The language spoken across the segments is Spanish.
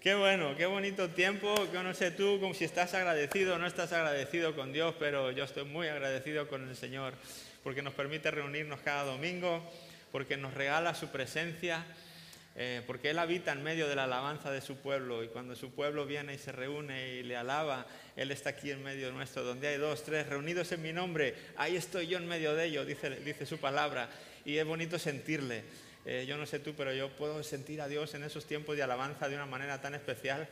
Qué bueno, qué bonito tiempo. Yo no sé tú como si estás agradecido o no estás agradecido con Dios, pero yo estoy muy agradecido con el Señor porque nos permite reunirnos cada domingo, porque nos regala su presencia, eh, porque Él habita en medio de la alabanza de su pueblo y cuando su pueblo viene y se reúne y le alaba, Él está aquí en medio nuestro. Donde hay dos, tres reunidos en mi nombre, ahí estoy yo en medio de ellos, dice, dice su palabra. Y es bonito sentirle. Eh, yo no sé tú, pero yo puedo sentir a Dios en esos tiempos de alabanza de una manera tan especial.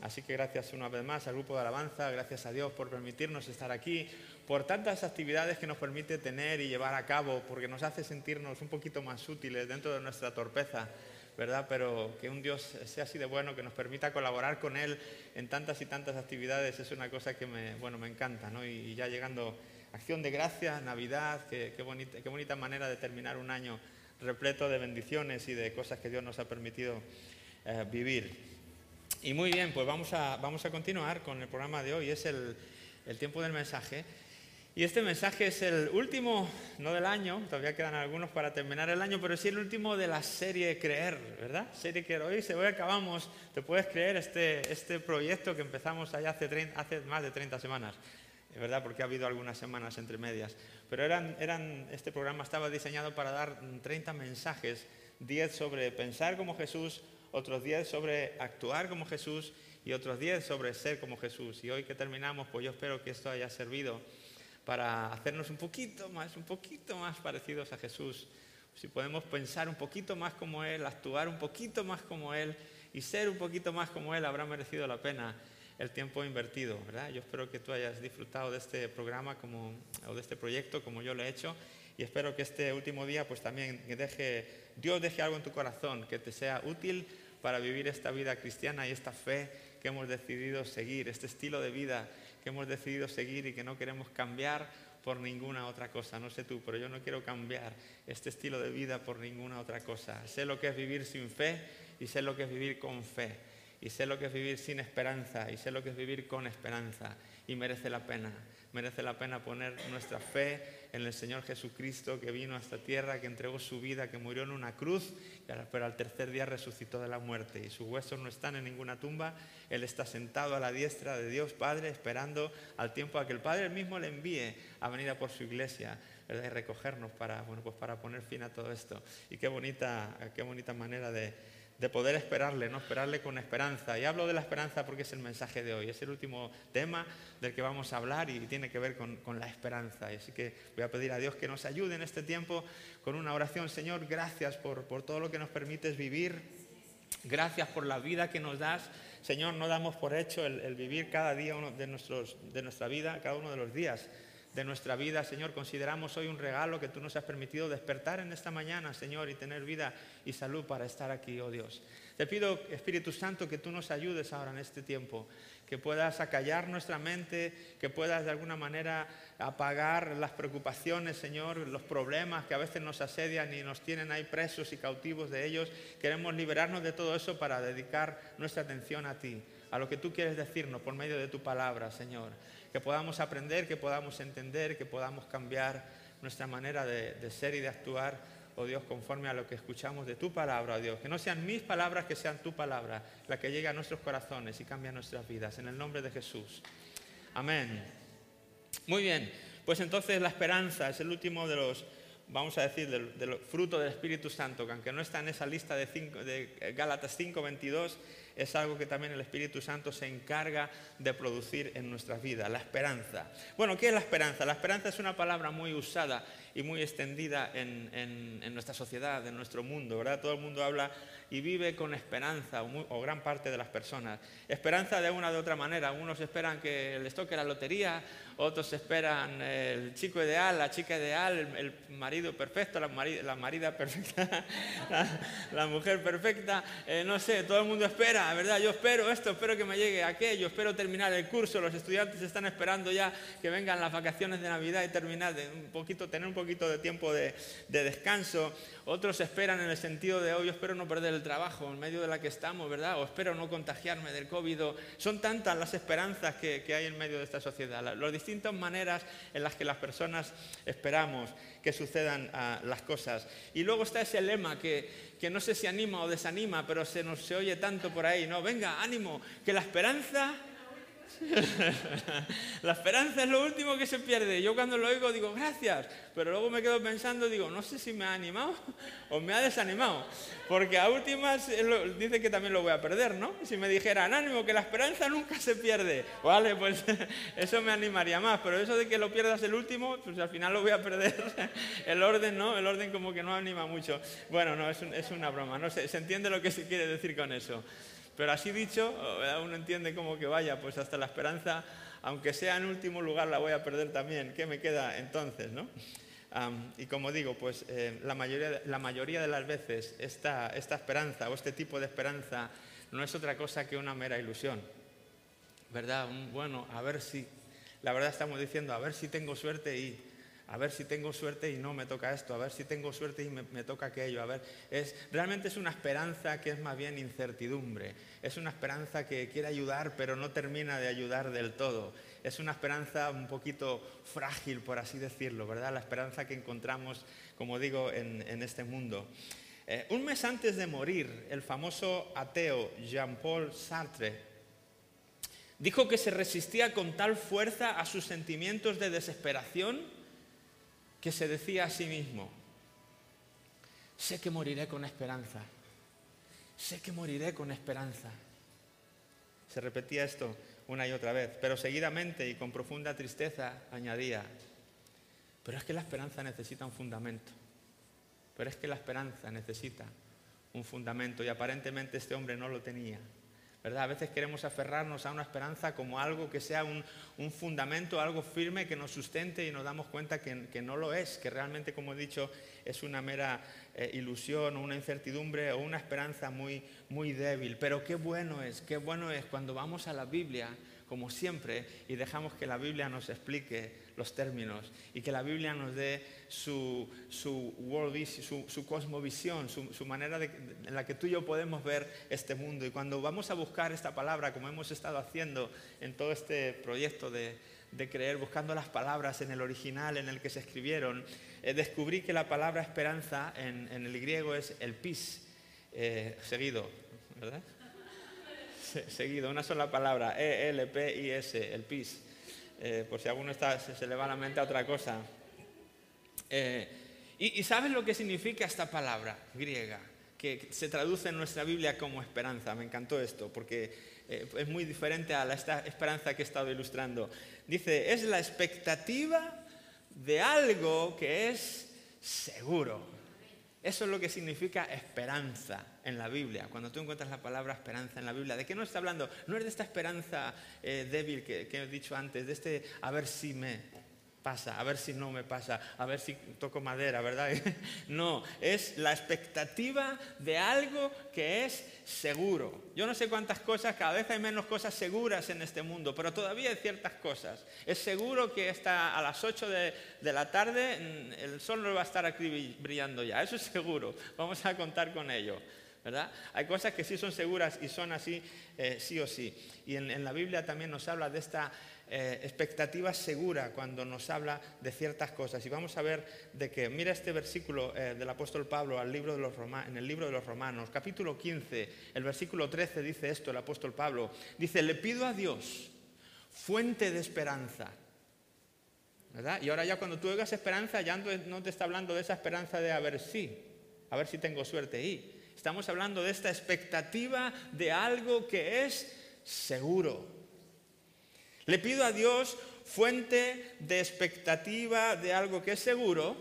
Así que gracias una vez más al grupo de alabanza, gracias a Dios por permitirnos estar aquí, por tantas actividades que nos permite tener y llevar a cabo, porque nos hace sentirnos un poquito más útiles dentro de nuestra torpeza, ¿verdad? Pero que un Dios sea así de bueno, que nos permita colaborar con Él en tantas y tantas actividades, es una cosa que me, bueno, me encanta, ¿no? Y, ya llegando, acción de gracias, Navidad, qué, bonita, qué bonita manera de terminar un año repleto de bendiciones y de cosas que Dios nos ha permitido eh, vivir. Y muy bien, pues vamos a, vamos a continuar con el programa de hoy, es el, el tiempo del mensaje. Y este mensaje es el último, no del año, todavía quedan algunos para terminar el año, pero sí el último de la serie Creer, ¿verdad? Serie que hoy, se hoy acabamos, te puedes creer, este, este proyecto que empezamos allá hace, hace más de 30 semanas. ¿verdad? Porque ha habido algunas semanas entre medias. Pero eran, eran, este programa estaba diseñado para dar 30 mensajes, 10 sobre pensar como Jesús, otros 10 sobre actuar como Jesús y otros 10 sobre ser como Jesús. Y hoy que terminamos, pues yo espero que esto haya servido para hacernos un poquito más, un poquito más parecidos a Jesús. Si podemos pensar un poquito más como Él, actuar un poquito más como Él y ser un poquito más como Él, habrá merecido la pena el tiempo invertido, ¿verdad? Yo espero que tú hayas disfrutado de este programa o de este proyecto como yo lo he hecho y espero que este último día pues también deje, Dios deje algo en tu corazón que te sea útil para vivir esta vida cristiana y esta fe que hemos decidido seguir, este estilo de vida que hemos decidido seguir y que no queremos cambiar por ninguna otra cosa. No sé tú, pero yo no quiero cambiar este estilo de vida por ninguna otra cosa. Sé lo que es vivir sin fe y sé lo que es vivir con fe y sé lo que es vivir sin esperanza y sé lo que es vivir con esperanza y merece la pena. Merece la pena poner nuestra fe en el Señor Jesucristo que vino a esta tierra, que entregó su vida, que murió en una cruz, pero al tercer día resucitó de la muerte y sus huesos no están en ninguna tumba. Él está sentado a la diestra de Dios Padre esperando al tiempo a que el Padre mismo le envíe a venir por su iglesia y recogernos para, bueno, pues para poner fin a todo esto. Y qué bonita, qué bonita manera de, de poder esperarle, no esperarle con esperanza. Y hablo de la esperanza porque es el mensaje de hoy, es el último tema del que vamos a hablar y tiene que ver con, la esperanza. Así que voy a pedir a Dios que nos ayude en este tiempo con una oración. Señor, gracias por, todo lo que nos permites vivir. Gracias por la vida que nos das. Señor, no damos por hecho el, vivir cada día de, nuestros, de nuestra vida, cada uno de los días de nuestra vida, Señor. Consideramos hoy un regalo que tú nos has permitido despertar en esta mañana, Señor, y tener vida y salud para estar aquí, oh Dios. Te pido, Espíritu Santo, que tú nos ayudes ahora en este tiempo, que puedas acallar nuestra mente, que puedas de alguna manera apagar las preocupaciones, Señor, los problemas que a veces nos asedian y nos tienen ahí presos y cautivos de ellos. Queremos liberarnos de todo eso para dedicar nuestra atención a ti, a lo que tú quieres decirnos por medio de tu palabra, Señor que podamos aprender, que podamos entender, que podamos cambiar nuestra manera de, ser y de actuar, oh Dios, conforme a lo que escuchamos de tu palabra, oh Dios. Que no sean mis palabras, que sean tu palabra, la que llegue a nuestros corazones y cambia nuestras vidas. En el nombre de Jesús. Amén. Muy bien, pues entonces la esperanza es el último de los, vamos a decir, del, fruto del Espíritu Santo, que aunque no está en esa lista de, de Gálatas 5, 22, es algo que también el Espíritu Santo se encarga de producir en nuestras vidas, la esperanza. Bueno, ¿qué es la esperanza? La esperanza es una palabra muy usada y muy extendida en, nuestra sociedad, en nuestro mundo, ¿verdad? Todo el mundo habla y vive con esperanza, o, gran parte de las personas. Esperanza de una de otra manera. Unos esperan que les toque la lotería, otros esperan el chico ideal, la chica ideal, el, marido perfecto, la, marida perfecta, la, mujer perfecta. Eh, no sé, todo el mundo espera, ¿verdad? Yo espero esto, espero que me llegue aquello, espero terminar el curso. Los estudiantes están esperando ya que vengan las vacaciones de Navidad y terminar de un poquito, tener un poquito de tiempo de, descanso. Otros esperan en el sentido de, hoy oh, espero no perder el trabajo en medio de la que estamos, ¿verdad? O espero no contagiarme del COVID. Son tantas las esperanzas que, hay en medio de esta sociedad, las distintas maneras en las que las personas esperamos que sucedan ah, las cosas. Y luego está ese lema que, que no sé si anima o desanima, pero se nos se oye tanto por ahí, ¿no? Venga, ánimo, que la esperanza la esperanza es lo último que se pierde. Yo cuando lo oigo digo, gracias, pero luego me quedo pensando, digo, no sé si me ha animado o me ha desanimado, porque a últimas dice que también lo voy a perder, ¿no? Si me dijeran, ánimo, que la esperanza nunca se pierde, vale, pues eso me animaría más, pero eso de que lo pierdas el último, pues al final lo voy a perder. El orden, ¿no? El orden como que no anima mucho. Bueno, no, es, una broma, no se entiende lo que se quiere decir con eso. Pero así dicho, uno entiende como que vaya, pues hasta la esperanza, aunque sea en último lugar, la voy a perder también. ¿Qué me queda entonces? ¿no? y como digo, pues eh, la, mayoría, la, mayoría, de las veces esta, esta esperanza o este tipo de esperanza no es otra cosa que una mera ilusión. ¿Verdad? bueno, a ver si, la verdad estamos diciendo, a ver si tengo suerte y a ver si tengo suerte y no me toca esto, a ver si tengo suerte y me, toca aquello, a ver, es, realmente es una esperanza que es más bien incertidumbre, es una esperanza que quiere ayudar pero no termina de ayudar del todo, es una esperanza un poquito frágil, por así decirlo, ¿verdad? La esperanza que encontramos, como digo, en, este mundo. Eh, un mes antes de morir, el famoso ateo Jean-Paul Sartre dijo que se resistía con tal fuerza a sus sentimientos de desesperación que se decía a sí mismo, sé que moriré con esperanza, sé que moriré con esperanza. Se repetía esto una y otra vez, pero seguidamente y con profunda tristeza añadía, pero es que la esperanza necesita un fundamento, pero es que la esperanza necesita un fundamento y aparentemente este hombre no lo tenía. A veces queremos aferrarnos a una esperanza como algo que sea un, fundamento, algo firme que nos sustente y nos damos cuenta que, no lo es, que realmente, como he dicho, es una mera eh, ilusión o una incertidumbre o una esperanza muy, muy débil. Pero qué bueno es, qué bueno es cuando vamos a la Biblia, como siempre, y dejamos que la Biblia nos explique los términos y que la Biblia nos dé su, su, world su, su cosmovisión, su, manera en la que tú y yo podemos ver este mundo. Y cuando vamos a buscar esta palabra, como hemos estado haciendo en todo este proyecto de, de creer, buscando las palabras en el original en el que se escribieron, eh, descubrí que la palabra esperanza en, en el griego es el pis, eh, seguido, ¿verdad? seguido, una sola palabra, E-L-P-I-S, el pis. Eh, por si alguno está, se, le va la mente a otra cosa. Eh, y, ¿sabes lo que significa esta palabra griega? Que se traduce en nuestra Biblia como esperanza. Me encantó esto, porque eh, es muy diferente a la, esta esperanza que he estado ilustrando. Dice, es la expectativa de algo que es seguro. Eso es lo que significa esperanza en la Biblia. Cuando tú encuentras la palabra esperanza en la Biblia, ¿de qué no está hablando? No es de esta esperanza eh, débil que, que he dicho antes, de este a ver si me, pasa, a ver si no me pasa, a ver si toco madera, ¿verdad? No, es la expectativa de algo que es seguro. Yo no sé cuántas cosas, cada vez hay menos cosas seguras en este mundo, pero todavía hay ciertas cosas. Es seguro que está a las 8 de, la tarde mm, el sol no va a estar aquí brillando ya, eso es seguro, vamos a contar con ello. ¿verdad? Hay cosas que sí son seguras y son así, eh, sí o sí. Y en, la Biblia también nos habla de esta eh, expectativa segura cuando nos habla de ciertas cosas. Y vamos a ver de que, mira este versículo eh, del apóstol Pablo al libro de los en el libro de los Romanos, capítulo 15, el versículo 13 dice esto, el apóstol Pablo. Dice, le pido a Dios, fuente de esperanza. ¿verdad? Y ahora ya cuando tú oigas esperanza, ya no te está hablando de esa esperanza de a ver si, a ver si tengo suerte y Estamos hablando de esta expectativa de algo que es seguro. Le pido a Dios fuente de expectativa de algo que es seguro,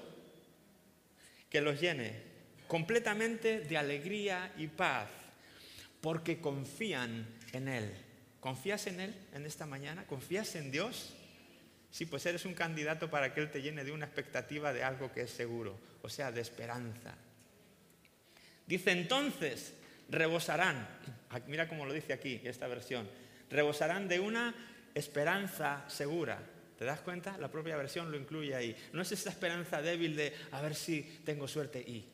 que los llene completamente de alegría y paz, porque confían en Él. ¿Confías en Él en esta mañana? ¿Confías en Dios? Sí, pues eres un candidato para que Él te llene de una expectativa de algo que es seguro, o sea, de esperanza. Dice entonces, rebosarán, ah, mira cómo lo dice aquí esta versión, rebosarán de una esperanza segura. ¿Te das cuenta? La propia versión lo incluye ahí. No es esa esperanza débil de a ver si tengo suerte y.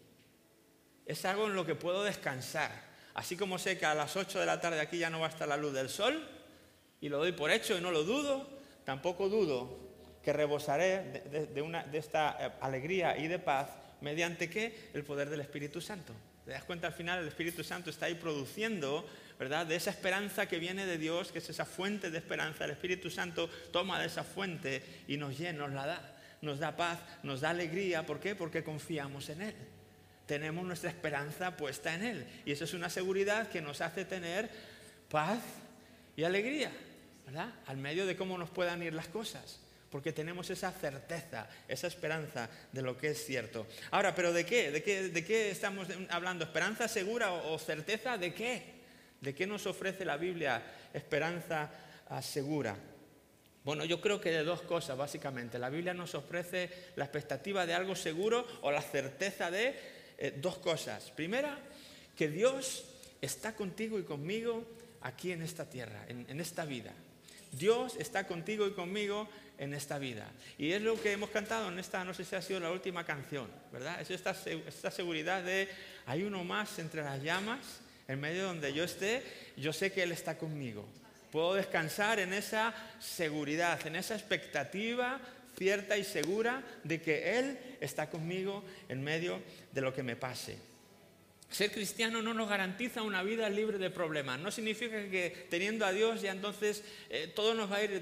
Es algo en lo que puedo descansar. Así como sé que a las 8 de la tarde aquí ya no va a estar la luz del sol, y lo doy por hecho y no lo dudo, tampoco dudo que rebosaré de, de esta eh, alegría y de paz mediante qué? El poder del Espíritu Santo. ¿Te Te das cuenta al final el Espíritu Santo está ahí produciendo, ¿verdad? De esa esperanza que viene de Dios, que es esa fuente de esperanza. El Espíritu Santo toma de esa fuente y nos llena, nos la da. Nos da paz, nos da alegría. ¿Por qué? Porque confiamos en Él. Tenemos nuestra esperanza puesta en Él. Y eso es una seguridad que nos hace tener paz y alegría, ¿verdad? Al medio de cómo nos puedan ir las cosas porque tenemos esa certeza, esa esperanza de lo que es cierto. Ahora, ¿pero de qué? ¿De qué, de qué estamos hablando? ¿Esperanza segura o, certeza de qué? ¿De qué nos ofrece la Biblia esperanza segura? Bueno, yo creo que de dos cosas, básicamente. La Biblia nos ofrece la expectativa de algo seguro o la certeza de eh, dos cosas. Primera, que Dios está contigo y conmigo aquí en esta tierra, en esta vida. Dios está contigo y conmigo en esta vida. Y es lo que hemos cantado en esta, no sé si ha sido la última canción, ¿verdad? Es esta seguridad de hay uno más entre las llamas, en medio donde yo esté, yo sé que Él está conmigo. Puedo descansar en esa seguridad, en esa expectativa cierta y segura de que Él está conmigo en medio de lo que me pase. Ser cristiano no nos garantiza una vida libre de problemas. No significa que teniendo a Dios ya entonces eh, todo nos va a ir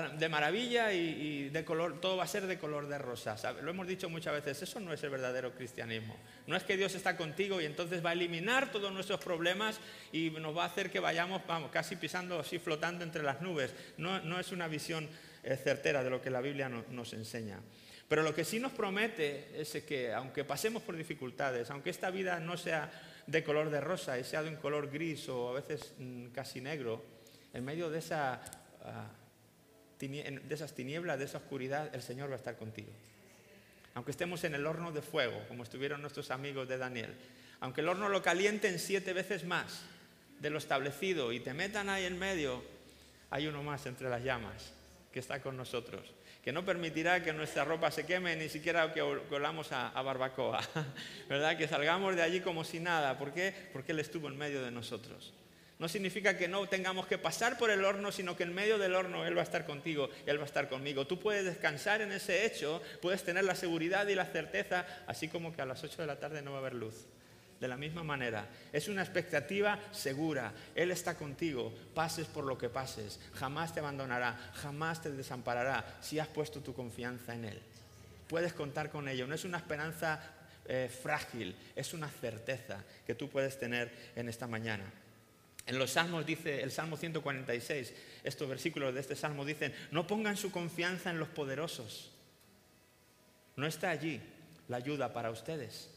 de maravilla y, de color, todo va a ser de color de rosa. Lo hemos dicho muchas veces, eso no es el verdadero cristianismo. No es que Dios está contigo y entonces va a eliminar todos nuestros problemas y nos va a hacer que vayamos, vamos, casi pisando así, flotando entre las nubes. No, es una visión eh, certera de lo que la Biblia nos enseña. Pero lo que sí nos promete es que aunque pasemos por dificultades, aunque esta vida no sea de color de rosa y sea de un color gris o a veces mm, casi negro, en medio de esa... Ah, de esas tinieblas, de esa oscuridad, el Señor va a estar contigo. Aunque estemos en el horno de fuego, como estuvieron nuestros amigos de Daniel, aunque el horno lo calienten siete veces más de lo establecido y te metan ahí en medio, hay uno más entre las llamas que está con nosotros, que no permitirá que nuestra ropa se queme, ni siquiera que volamos a, a barbacoa, ¿verdad? Que salgamos de allí como si nada. ¿Por qué? Porque Él estuvo en medio de nosotros. No significa que no tengamos que pasar por el horno, sino que en medio del horno Él va a estar contigo Él va a estar conmigo. Tú puedes descansar en ese hecho, puedes tener la seguridad y la certeza, así como que a las 8 de la tarde no va a haber luz. De la misma manera, es una expectativa segura. Él está contigo, pases por lo que pases, jamás te abandonará, jamás te desamparará si has puesto tu confianza en Él. Puedes contar con ello, no es una esperanza eh, frágil, es una certeza que tú puedes tener en esta mañana. En los salmos dice, el Salmo 146, estos versículos de este salmo dicen, no pongan su confianza en los poderosos. No está allí la ayuda para ustedes.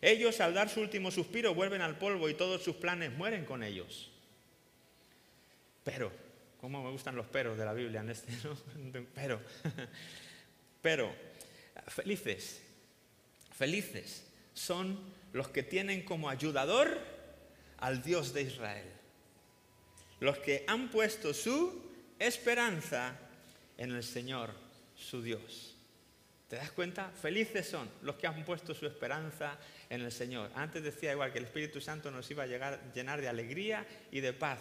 Ellos al dar su último suspiro vuelven al polvo y todos sus planes mueren con ellos. Pero, ¿cómo me gustan los peros de la Biblia en este? Pero, pero, felices, felices son los que tienen como ayudador al Dios de Israel. Los que han puesto su esperanza en el Señor, su Dios. ¿Te das cuenta? Felices son los que han puesto su esperanza en el Señor. Antes decía igual que el Espíritu Santo nos iba a llegar, llenar de alegría y de paz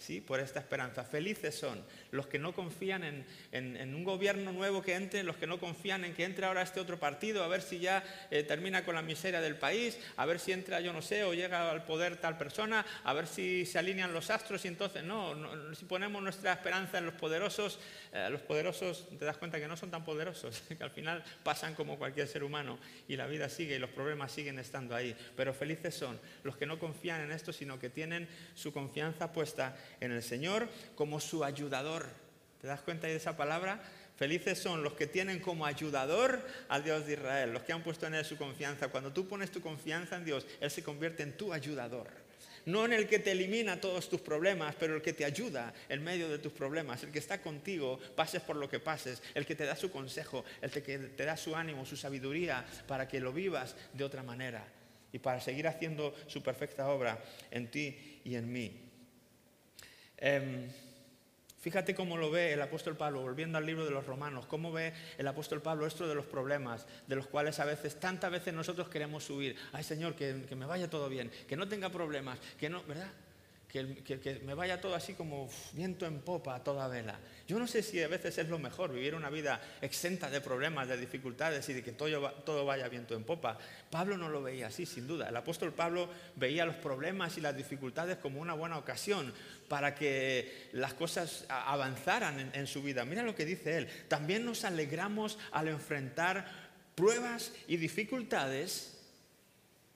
¿sí? por esta esperanza. Felices son los que no confían en, un gobierno nuevo que entre, los que no confían en que entre ahora este otro partido, a ver si ya eh, termina con la miseria del país, a ver si entra, yo no sé, o llega al poder tal persona, a ver si se alinean los astros y entonces, no, si ponemos nuestra esperanza en los poderosos, eh, los poderosos te das cuenta que no son tan poderosos, que al final pasan como cualquier ser humano y la vida sigue y los problemas siguen estando ahí. Pero felices son los que no confían en esto, sino que tienen su confianza puesta en el Señor como su ayudador. ¿Te das cuenta de esa palabra? Felices son los que tienen como ayudador al Dios de Israel, los que han puesto en Él su confianza. Cuando tú pones tu confianza en Dios, Él se convierte en tu ayudador. No en el que te elimina todos tus problemas, pero el que te ayuda en medio de tus problemas, el que está contigo, pases por lo que pases, el que te da su consejo, el que te da su ánimo, su sabiduría para que lo vivas de otra manera y para seguir haciendo su perfecta obra en ti y en mí. Em, fíjate cómo lo ve el apóstol Pablo, volviendo al libro de los romanos, cómo ve el apóstol Pablo esto de los problemas, de los cuales a veces, tantas veces nosotros queremos subir. Ay Señor, que, me vaya todo bien, que no tenga problemas, que no, ¿verdad? Que, me vaya todo así como viento en popa a toda vela. Yo no sé si a veces es lo mejor vivir una vida exenta de problemas, de dificultades y de que todo, todo vaya viento en popa. Pablo no lo veía así, sin duda. El apóstol Pablo veía los problemas y las dificultades como una buena ocasión para que las cosas avanzaran en su vida. Mira lo que dice él. También nos alegramos al enfrentar pruebas y dificultades.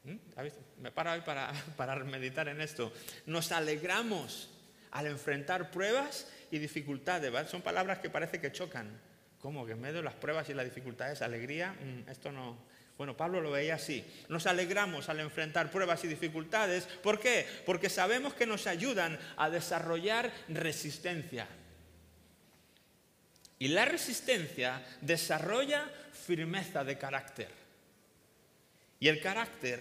Me paro hoy para, para meditar en esto. Nos alegramos al enfrentar pruebas y dificultades. Son palabras que parece que chocan. ¿Cómo? Que en medio de las pruebas y las dificultades, alegría, mm, esto no. Bueno, Pablo lo veía así. Nos alegramos al enfrentar pruebas y dificultades. ¿Por qué? Porque sabemos que nos ayudan a desarrollar resistencia. Y la resistencia desarrolla firmeza de carácter. Y el carácter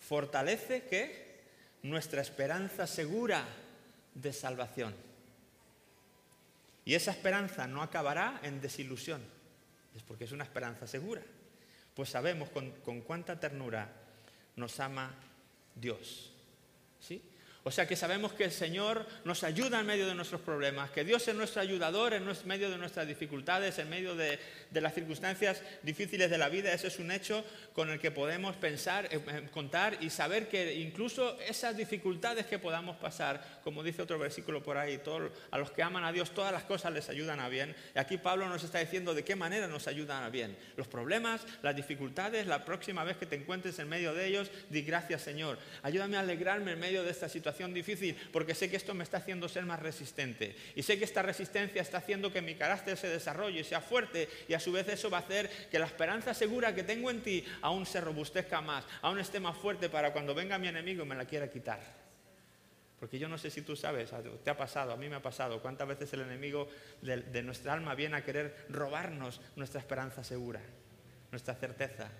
fortalece que nuestra esperanza segura de salvación. Y esa esperanza no acabará en desilusión, es porque es una esperanza segura. Pues sabemos con, con cuánta ternura nos ama Dios. ¿Sí? O sea que sabemos que el Señor nos ayuda en medio de nuestros problemas, que Dios es nuestro ayudador en medio de nuestras dificultades, en medio de, las circunstancias difíciles de la vida. Ese es un hecho con el que podemos pensar, eh, eh, contar y saber que incluso esas dificultades que podamos pasar, como dice otro versículo por ahí, a los que aman a Dios todas las cosas les ayudan a bien. Y aquí Pablo nos está diciendo de qué manera nos ayudan a bien. Los problemas, las dificultades, la próxima vez que te encuentres en medio de ellos, di gracias Señor. Ayúdame a alegrarme en medio de esta situación difícil porque sé que esto me está haciendo ser más resistente. Y sé que esta resistencia está haciendo que mi carácter se desarrolle, sea fuerte y a su vez eso va a hacer que la esperanza segura que tengo en ti aún se robustezca más, aún esté más fuerte para cuando venga mi enemigo y me la quiera quitar. Porque yo no sé si tú sabes, te ha pasado, a mí me ha pasado, cuántas veces el enemigo de nuestra alma viene a querer robarnos nuestra esperanza segura, nuestra certeza,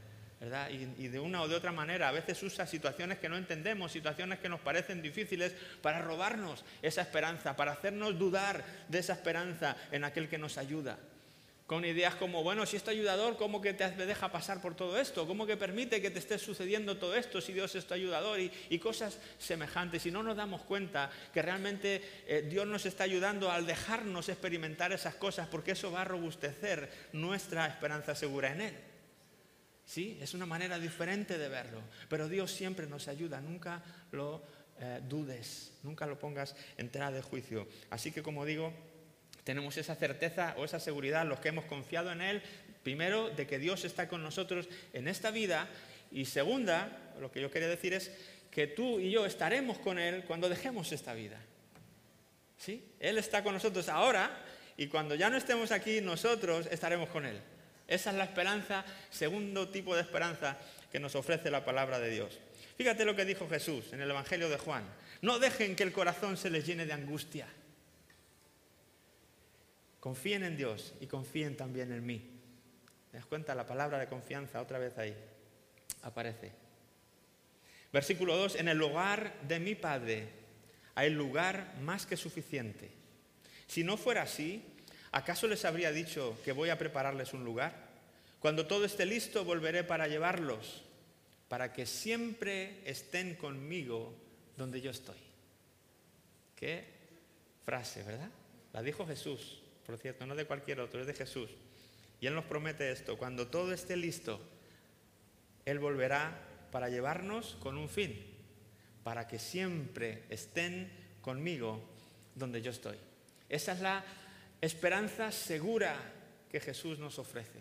y, de una o de otra manera, a veces usa situaciones que no entendemos, situaciones que nos parecen difíciles, para robarnos esa esperanza, para hacernos dudar de esa esperanza en aquel que nos ayuda. Con ideas como, bueno, si este ayudador, ¿cómo que te deja pasar por todo esto? ¿Cómo que permite que te esté sucediendo todo esto si Dios es tu ayudador? Y, cosas semejantes. Y no nos damos cuenta que realmente eh, Dios nos está ayudando al dejarnos experimentar esas cosas, porque eso va a robustecer nuestra esperanza segura en Él. Sí, es una manera diferente de verlo, pero Dios siempre nos ayuda, nunca lo eh, dudes, nunca lo pongas en tela de juicio. Así que como digo, tenemos esa certeza o esa seguridad, los que hemos confiado en Él, primero, de que Dios está con nosotros en esta vida y segunda, lo que yo quería decir es que tú y yo estaremos con Él cuando dejemos esta vida. ¿Sí? Él está con nosotros ahora y cuando ya no estemos aquí, nosotros estaremos con Él. Esa es la esperanza, segundo tipo de esperanza que nos ofrece la palabra de Dios. Fíjate lo que dijo Jesús en el Evangelio de Juan. No dejen que el corazón se les llene de angustia. Confíen en Dios y confíen también en mí. ¿Te das cuenta? La palabra de confianza otra vez ahí aparece. Versículo 2, en el lugar de mi Padre hay lugar más que suficiente. Si no fuera así, ¿Acaso les habría dicho que voy a prepararles un lugar? Cuando todo esté listo, volveré para llevarlos, para que siempre estén conmigo donde yo estoy. Qué frase, ¿verdad? La dijo Jesús, por cierto, no de cualquier otro, es de Jesús. Y Él nos promete esto, cuando todo esté listo, Él volverá para llevarnos con un fin, para que siempre estén conmigo donde yo estoy. Esa es la esperanza segura que Jesús nos ofrece.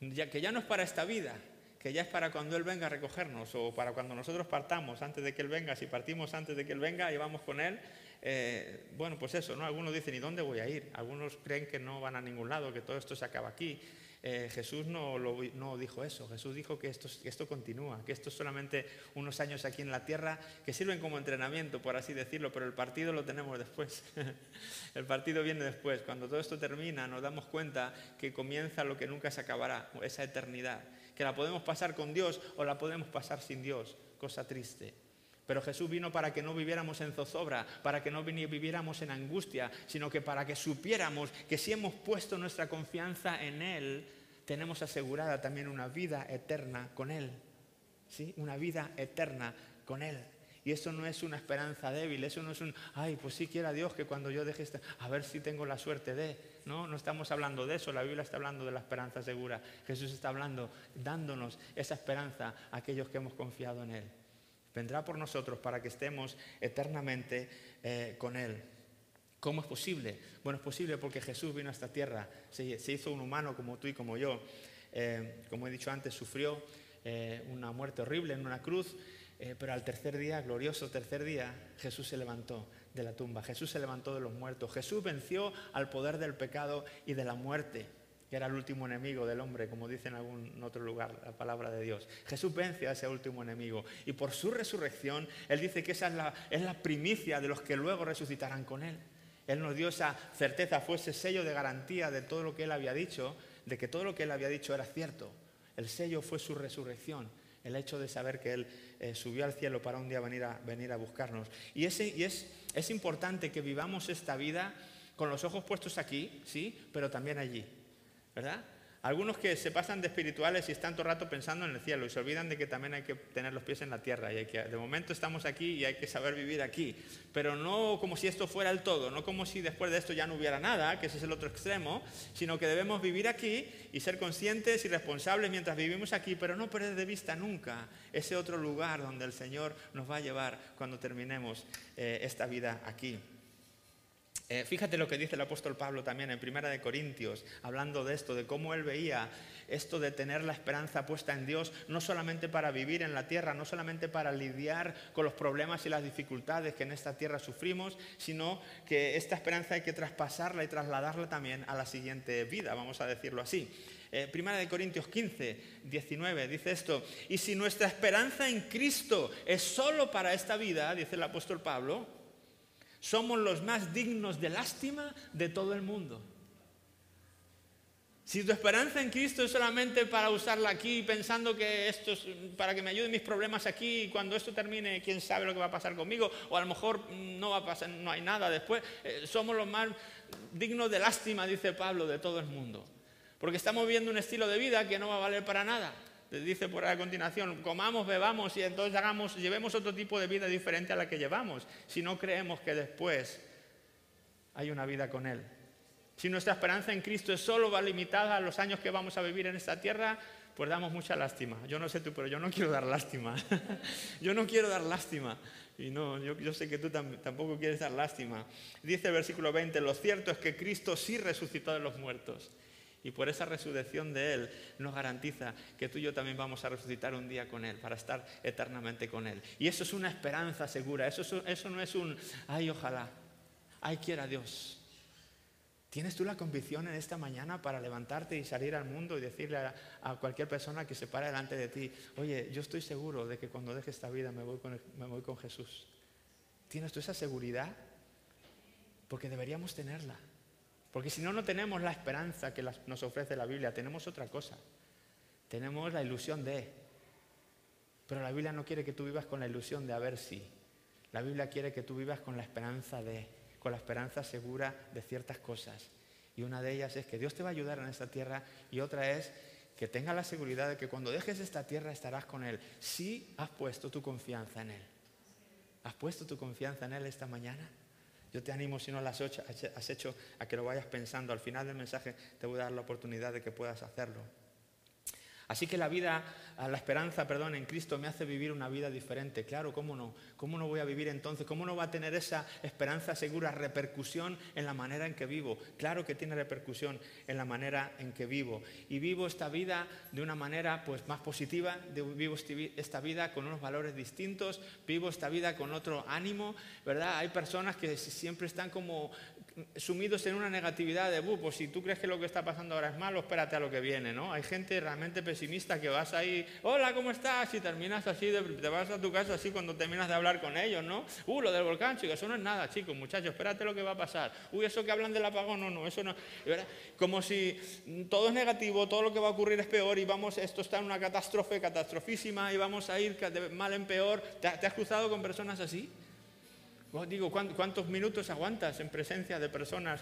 Ya que ya no es para esta vida, que ya es para cuando Él venga a recogernos o para cuando nosotros partamos antes de que Él venga. Si partimos antes de que Él venga y vamos con Él, eh, bueno, pues eso, ¿no? Algunos dicen, ¿y dónde voy a ir? Algunos creen que no van a ningún lado, que todo esto se acaba aquí. Eh, Jesús no, dijo eso, Jesús dijo que esto, que esto continúa, que esto es solamente unos años aquí en la tierra que sirven como entrenamiento, por así decirlo, pero el partido lo tenemos después. el partido viene después. Cuando todo esto termina nos damos cuenta que comienza lo que nunca se acabará, esa eternidad, que la podemos pasar con Dios o la podemos pasar sin Dios, cosa triste. Pero Jesús vino para que no viviéramos en zozobra, para que no viviéramos en angustia, sino que para que supiéramos que si hemos puesto nuestra confianza en Él, tenemos asegurada también una vida eterna con Él. ¿Sí? Una vida eterna con Él. Y eso no es una esperanza débil, eso no es un, ay, pues sí quiera Dios que cuando yo deje este, a ver si tengo la suerte de. No, no estamos hablando de eso, la Biblia está hablando de la esperanza segura. Jesús está hablando, dándonos esa esperanza a aquellos que hemos confiado en Él. Vendrá por nosotros para que estemos eternamente eh, con Él. ¿Cómo es posible? Bueno, es posible porque Jesús vino a esta tierra, se, hizo un humano como tú y como yo. Eh, como he dicho antes, sufrió eh, una muerte horrible en una cruz, pero al tercer día, glorioso tercer día, Jesús se levantó de la tumba, Jesús se levantó de los muertos, Jesús venció al poder del pecado y de la muerte, que era el último enemigo del hombre, como dice en algún otro lugar la palabra de Dios. Jesús vence a ese último enemigo y por su resurrección, Él dice que esa es la, es la primicia de los que luego resucitarán con Él. Él nos dio esa certeza, fue ese sello de garantía de todo lo que Él había dicho, de que todo lo que Él había dicho era cierto. El sello fue su resurrección el hecho de saber que Él eh, subió al cielo para un día venir a, venir a buscarnos. Y, es, es importante que vivamos esta vida con los ojos puestos aquí, sí, pero también allí, ¿verdad? Algunos que se pasan de espirituales y están todo el rato pensando en el cielo y se olvidan de que también hay que tener los pies en la tierra y hay que, de momento estamos aquí y hay que saber vivir aquí, pero no como si esto fuera el todo, no como si después de esto ya no hubiera nada, que ese es el otro extremo, sino que debemos vivir aquí y ser conscientes y responsables mientras vivimos aquí, pero no perder de vista nunca ese otro lugar donde el Señor nos va a llevar cuando terminemos eh, esta vida aquí. Eh, fíjate lo que dice el apóstol Pablo también en Primera de Corintios, hablando de esto, de cómo él veía esto de tener la esperanza puesta en Dios, no solamente para vivir en la tierra, no solamente para lidiar con los problemas y las dificultades que en esta tierra sufrimos, sino que esta esperanza hay que traspasarla y trasladarla también a la siguiente vida, vamos a decirlo así. Eh, primera de Corintios 15, 19 dice esto, y si nuestra esperanza en Cristo es solo para esta vida, dice el apóstol Pablo, somos los más dignos de lástima de todo el mundo. Si tu esperanza en Cristo es solamente para usarla aquí, pensando que esto es para que me ayuden mis problemas aquí y cuando esto termine, quién sabe lo que va a pasar conmigo, o a lo mejor no va a pasar, no hay nada después, eh, somos los más dignos de lástima, dice Pablo, de todo el mundo. Porque estamos viendo un estilo de vida que no va a valer para nada dice por ahí a continuación, comamos, bebamos y entonces hagamos, llevemos otro tipo de vida diferente a la que llevamos, si no creemos que después hay una vida con Él. Si nuestra esperanza en Cristo es solo va limitada a los años que vamos a vivir en esta tierra, pues damos mucha lástima. Yo no sé tú, pero yo no quiero dar lástima. yo no quiero dar lástima. Y no, yo, yo sé que tú tampoco quieres dar lástima. Dice el versículo 20, lo cierto es que Cristo sí resucitó de los muertos. Y por esa resurrección de Él nos garantiza que tú y yo también vamos a resucitar un día con Él, para estar eternamente con Él. Y eso es una esperanza segura, eso, eso no es un, ay, ojalá, ay, quiera Dios. ¿Tienes tú la convicción en esta mañana para levantarte y salir al mundo y decirle a, cualquier persona que se para delante de ti, oye, yo estoy seguro de que cuando deje esta vida me voy con, me voy con Jesús? ¿Tienes tú esa seguridad? Porque deberíamos tenerla. Porque si no, no tenemos la esperanza que nos ofrece la Biblia, tenemos otra cosa. Tenemos la ilusión de. Pero la Biblia no quiere que tú vivas con la ilusión de a ver si. La Biblia quiere que tú vivas con la esperanza de, con la esperanza segura de ciertas cosas. Y una de ellas es que Dios te va a ayudar en esta tierra y otra es que tengas la seguridad de que cuando dejes esta tierra estarás con Él. Si has puesto tu confianza en Él. ¿Has puesto tu confianza en Él esta mañana? Yo te animo, si no lo has hecho, a que lo vayas pensando. Al final del mensaje te voy a dar la oportunidad de que puedas hacerlo. Así que la vida, la esperanza, perdón, en Cristo me hace vivir una vida diferente. Claro, ¿cómo no? ¿Cómo no voy a vivir entonces? ¿Cómo no va a tener esa esperanza segura repercusión en la manera en que vivo? Claro que tiene repercusión en la manera en que vivo. Y vivo esta vida de una manera pues más positiva, vivo esta vida con unos valores distintos, vivo esta vida con otro ánimo, ¿verdad? Hay personas que siempre están como sumidos en una negatividad de, pues si tú crees que lo que está pasando ahora es malo, espérate a lo que viene, ¿no? Hay gente realmente pesimista que vas ahí, hola, ¿cómo estás? Y terminas así, te vas a tu casa así cuando terminas de hablar con ellos, ¿no? Uh, lo del volcán, chicos, eso no es nada, chicos, muchachos, espérate lo que va a pasar. Uy, eso que hablan del apagón, no, no, eso no. Como si todo es negativo, todo lo que va a ocurrir es peor y vamos, esto está en una catástrofe, catastrofísima y vamos a ir de mal en peor. ¿Te, has cruzado con personas así? Digo, ¿cuántos minutos aguantas en presencia de personas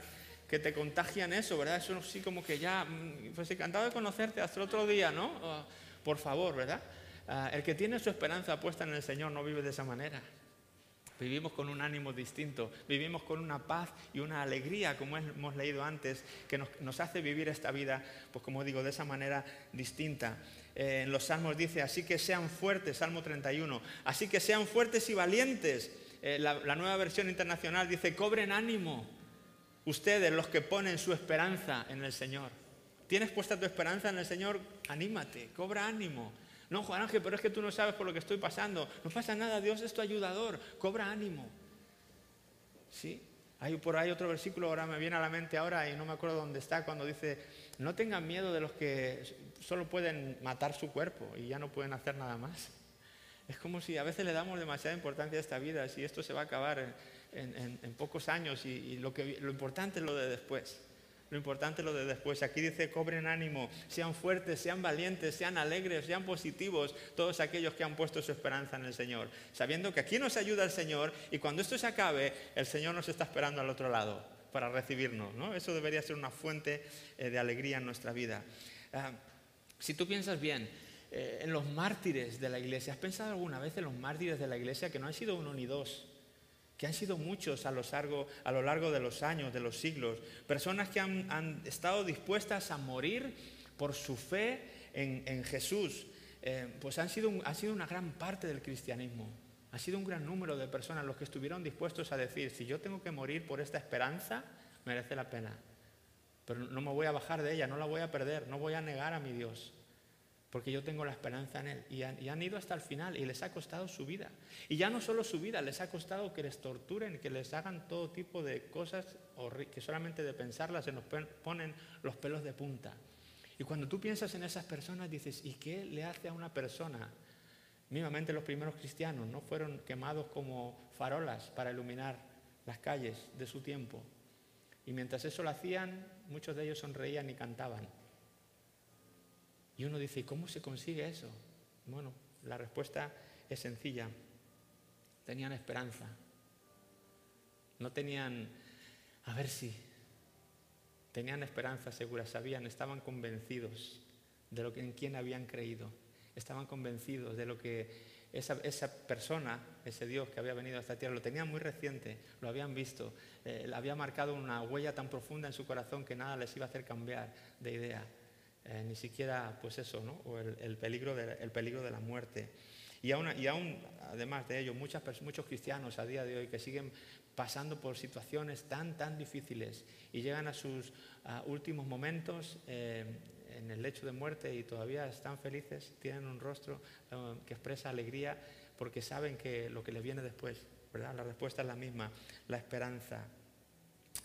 que te contagian eso, verdad? Eso sí como que ya, mm, pues encantado de conocerte hasta otro día, ¿no? Oh, por favor, ¿verdad? Ah, el que tiene su esperanza puesta en el Señor no vive de esa manera. Vivimos con un ánimo distinto, vivimos con una paz y una alegría, como hemos leído antes, que nos, hace vivir esta vida, pues como digo, de esa manera distinta. Eh, en los salmos dice, así que sean fuertes, Salmo 31, así que sean fuertes y valientes. Eh, la nueva versión internacional dice, cobren ánimo ustedes los que ponen su esperanza en el Señor. ¿Tienes puesta tu esperanza en el Señor? Anímate, cobra ánimo. No, Juan Ángel, pero es que tú no sabes por lo que estoy pasando. No pasa nada, Dios es tu ayudador. Cobra ánimo. ¿Sí? Hay por ahí otro versículo, ahora me viene a la mente ahora y no me acuerdo dónde está, cuando dice, no tengan miedo de los que solo pueden matar su cuerpo y ya no pueden hacer nada más. Es como si a veces le damos demasiada importancia a esta vida, si esto se va a acabar en, pocos años y, lo, que, lo importante es lo de después. Lo importante es lo de después. Aquí dice, cobren ánimo, sean fuertes, sean valientes, sean alegres, sean positivos, todos aquellos que han puesto su esperanza en el Señor, sabiendo que aquí nos ayuda el Señor y cuando esto se acabe, el Señor nos está esperando al otro lado para recibirnos. ¿no? Eso debería ser una fuente eh, de alegría en nuestra vida. Ah, si tú piensas bien, eh, en los mártires de la iglesia, ¿has pensado alguna vez en los mártires de la iglesia que no han sido uno ni dos? que han sido muchos a lo, largo, de los años, de los siglos, personas que han, estado dispuestas a morir por su fe en, Jesús, eh, pues han sido, ha sido una gran parte del cristianismo. Ha sido un gran número de personas los que estuvieron dispuestos a decir, si yo tengo que morir por esta esperanza, merece la pena. Pero no me voy a bajar de ella, no la voy a perder, no voy a negar a mi Dios porque yo tengo la esperanza en Él. Y han, ido hasta el final y les ha costado su vida. Y ya no solo su vida, les ha costado que les torturen, que les hagan todo tipo de cosas que solamente de pensarlas se nos ponen los pelos de punta. Y cuando tú piensas en esas personas dices, ¿y qué le hace a una persona? Mínimamente los primeros cristianos no fueron quemados como farolas para iluminar las calles de su tiempo. Y mientras eso lo hacían, muchos de ellos sonreían y cantaban. Y uno dice, ¿y cómo se consigue eso? Bueno, la respuesta es sencilla. Tenían esperanza. No tenían, a ver si, tenían esperanza segura, sabían, estaban convencidos de lo que en quién habían creído. Estaban convencidos de lo que esa, persona, ese Dios que había venido a esta tierra, lo tenían muy reciente, lo habían visto, eh, había marcado una huella tan profunda en su corazón que nada les iba a hacer cambiar de idea. Eh, ni siquiera pues eso, ¿no? o el, peligro de, el peligro de la muerte. Y aún, y aún además de ello, muchos cristianos a día de hoy que siguen pasando por situaciones tan, tan difíciles y llegan a sus últimos momentos eh, en el lecho de muerte y todavía están felices, tienen un rostro eh, que expresa alegría porque saben que lo que les viene después, ¿verdad? La respuesta es la misma, la esperanza,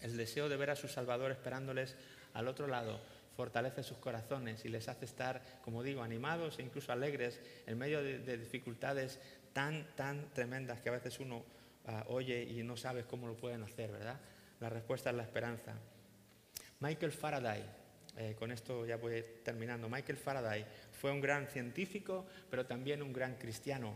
el deseo de ver a su Salvador esperándoles al otro lado fortalece sus corazones y les hace estar, como digo, animados e incluso alegres en medio de, dificultades tan, tan tremendas que a veces uno ah, oye y no sabe cómo lo pueden hacer, ¿verdad? La respuesta es la esperanza. Michael Faraday, eh, con esto ya voy terminando, Michael Faraday fue un gran científico, pero también un gran cristiano.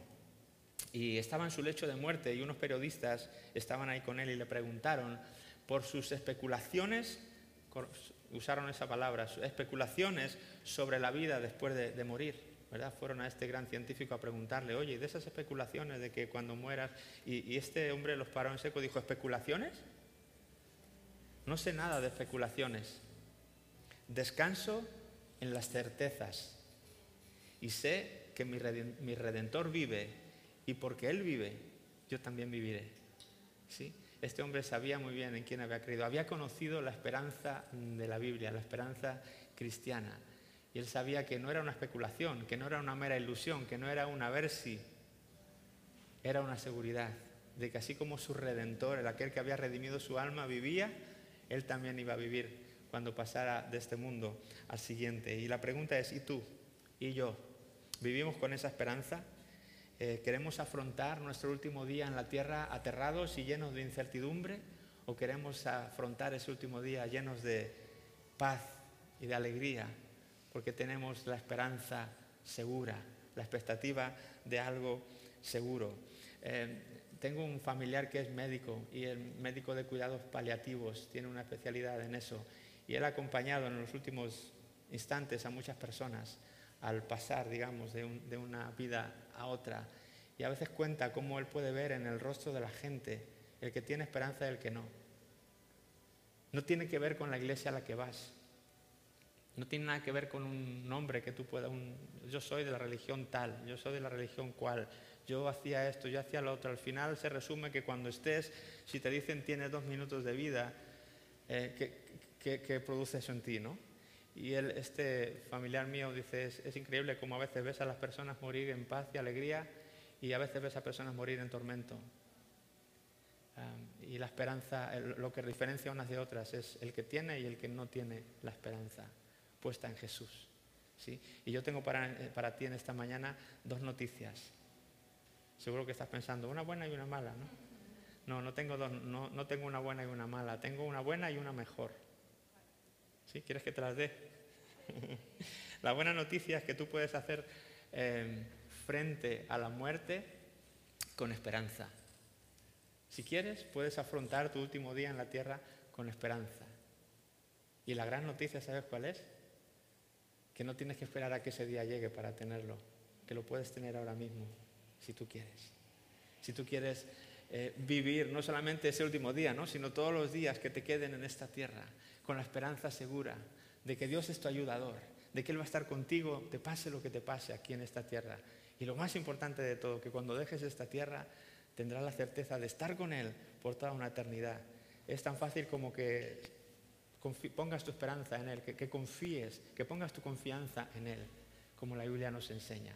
Y estaba en su lecho de muerte y unos periodistas estaban ahí con él y le preguntaron por sus especulaciones usaron esa palabra, especulaciones sobre la vida después de, morir. ¿verdad? Fueron a este gran científico a preguntarle, oye, de esas especulaciones de que cuando mueras, y, este hombre los paró en seco, dijo, ¿especulaciones? No sé nada de especulaciones. Descanso en las certezas y sé que mi redentor vive y porque Él vive, yo también viviré. ¿Sí? Este hombre sabía muy bien en quién había creído. Había conocido la esperanza de la Biblia, la esperanza cristiana. Y él sabía que no era una especulación, que no era una mera ilusión, que no era una ver si. Era una seguridad de que así como su redentor, el aquel que había redimido su alma, vivía, él también iba a vivir cuando pasara de este mundo al siguiente. Y la pregunta es, ¿y tú? ¿Y yo? ¿Vivimos con esa esperanza? Eh, ¿Queremos afrontar nuestro último día en la tierra aterrados y llenos de incertidumbre? ¿O queremos afrontar ese último día llenos de paz y de alegría? Porque tenemos la esperanza segura, la expectativa de algo seguro. Eh, tengo un familiar que es médico y el médico de cuidados paliativos, tiene una especialidad en eso. Y él ha acompañado en los últimos instantes a muchas personas al pasar, digamos, de, una vida a otra. Y a veces cuenta cómo Él puede ver en el rostro de la gente el que tiene esperanza y el que no. No tiene que ver con la iglesia a la que vas. No tiene nada que ver con un nombre que tú puedas, yo soy de la religión tal, yo soy de la religión cual, yo hacía esto, yo hacía lo otro. Al final se resume que cuando estés, si te dicen tienes dos minutos de vida, eh, ¿qué, produce eso en ti? ¿no? Y este familiar mío dice, es, increíble como a veces ves a las personas morir en paz y alegría y a veces ves a personas morir en tormento. y la esperanza, lo que diferencia unas de otras es el que tiene y el que no tiene la esperanza puesta en Jesús. ¿sí? Y yo tengo para, para ti en esta mañana dos noticias. Seguro que estás pensando, una buena y una mala, ¿no? No, no tengo, dos, no, no tengo una buena y una mala, tengo una buena y una mejor. ¿Sí? ¿Quieres que te las dé? la buena noticia es que tú puedes hacer em, frente a la muerte con esperanza. Si quieres, puedes afrontar tu último día en la tierra con esperanza. Y la gran noticia, ¿sabes cuál es? que no tienes que esperar a que ese día llegue para tenerlo, que lo puedes tener ahora mismo, si tú quieres. Si tú quieres eh, vivir no solamente ese último día, ¿no? sino todos los días que te queden en esta tierra, con la esperanza segura de que Dios es tu ayudador, de que Él va a estar contigo, te pase lo que te pase aquí en esta tierra. Y lo más importante de todo, que cuando dejes esta tierra tendrás la certeza de estar con Él por toda una eternidad. Es tan fácil como que pongas tu esperanza en Él, que, confíes, que pongas tu confianza en Él, como la Biblia nos enseña.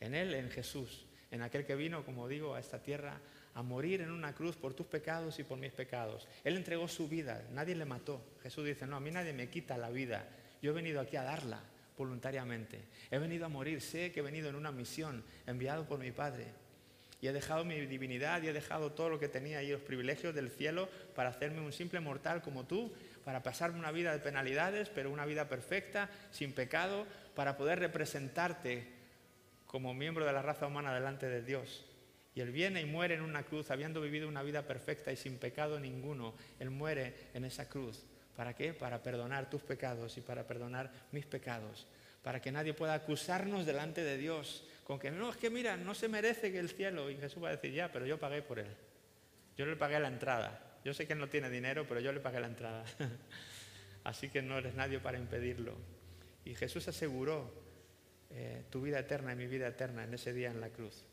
En Él, en Jesús, en aquel que vino, como digo, a esta tierra a morir en una cruz por tus pecados y por mis pecados. Él entregó su vida, nadie le mató. Jesús dice, no, a mí nadie me quita la vida, yo he venido aquí a darla voluntariamente. He venido a morir, sé que he venido en una misión enviado por mi Padre. Y he dejado mi divinidad y he dejado todo lo que tenía y los privilegios del cielo para hacerme un simple mortal como tú para pasarme una vida de penalidades, pero una vida perfecta, sin pecado, para poder representarte como miembro de la raza humana delante de Dios. Y Él viene y muere en una cruz, habiendo vivido una vida perfecta y sin pecado ninguno. Él muere en esa cruz. ¿Para qué? Para perdonar tus pecados y para perdonar mis pecados. Para que nadie pueda acusarnos delante de Dios con que no, es que mira, no se merece que el cielo. Y Jesús va a decir, ya, pero yo pagué por Él. Yo le pagué la entrada. Yo sé que él no tiene dinero, pero yo le pagué la entrada. Así que no eres nadie para impedirlo. Y Jesús aseguró eh, tu vida eterna y mi vida eterna en ese día en la cruz.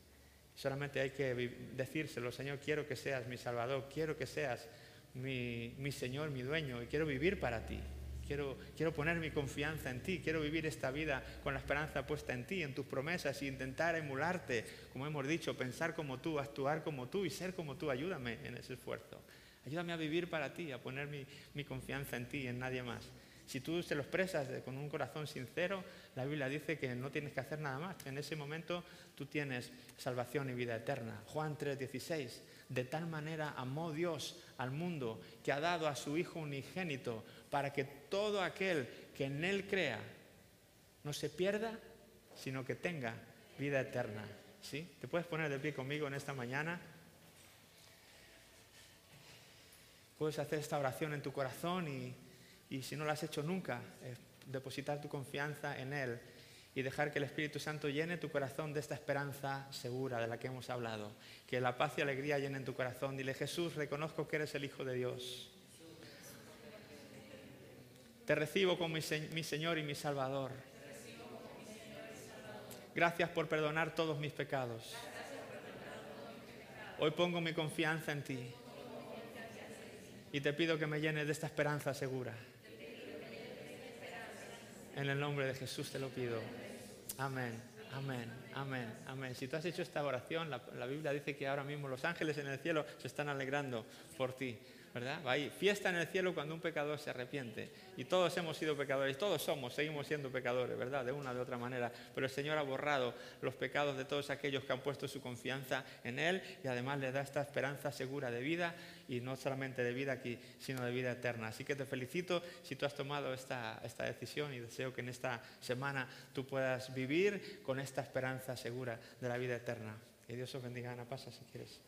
Solamente hay que decírselo, Señor, quiero que seas mi Salvador, quiero que seas mi, mi Señor, mi dueño, y quiero vivir para ti. Quiero, quiero, poner mi confianza en ti, quiero vivir esta vida con la esperanza puesta en ti, en tus promesas y intentar emularte, como hemos dicho, pensar como tú, actuar como tú y ser como tú. Ayúdame en ese esfuerzo. Ayúdame a vivir para ti, a poner mi, confianza en ti y en nadie más. Si tú se lo expresas con un corazón sincero, la Biblia dice que no tienes que hacer nada más. En ese momento tú tienes salvación y vida eterna. Juan 3:16. De tal manera amó Dios al mundo que ha dado a su Hijo unigénito para que todo aquel que en Él crea no se pierda, sino que tenga vida eterna. ¿Sí? ¿Te puedes poner de pie conmigo en esta mañana? Puedes hacer esta oración en tu corazón y, si no la has hecho nunca, depositar tu confianza en Él y dejar que el Espíritu Santo llene tu corazón de esta esperanza segura de la que hemos hablado. Que la paz y alegría llenen tu corazón. Dile, Jesús, reconozco que eres el Hijo de Dios. Te recibo como mi Señor y mi Salvador. Gracias por perdonar todos mis pecados. Hoy pongo mi confianza en ti. Y te pido que me llenes de esta esperanza segura. En el nombre de Jesús te lo pido. Amén, amén, amén, amén. Si tú has hecho esta oración, la, Biblia dice que ahora mismo los ángeles en el cielo se están alegrando por ti. ¿Verdad? Va fiesta en el cielo cuando un pecador se arrepiente. Y todos hemos sido pecadores, todos somos, seguimos siendo pecadores, ¿verdad? De una de otra manera. Pero el Señor ha borrado los pecados de todos aquellos que han puesto su confianza en Él y además le da esta esperanza segura de vida y no solamente de vida aquí, sino de vida eterna. Así que te felicito si tú has tomado esta, esta decisión y deseo que en esta semana tú puedas vivir con esta esperanza segura de la vida eterna. Que Dios os bendiga. Ana, pasa si quieres.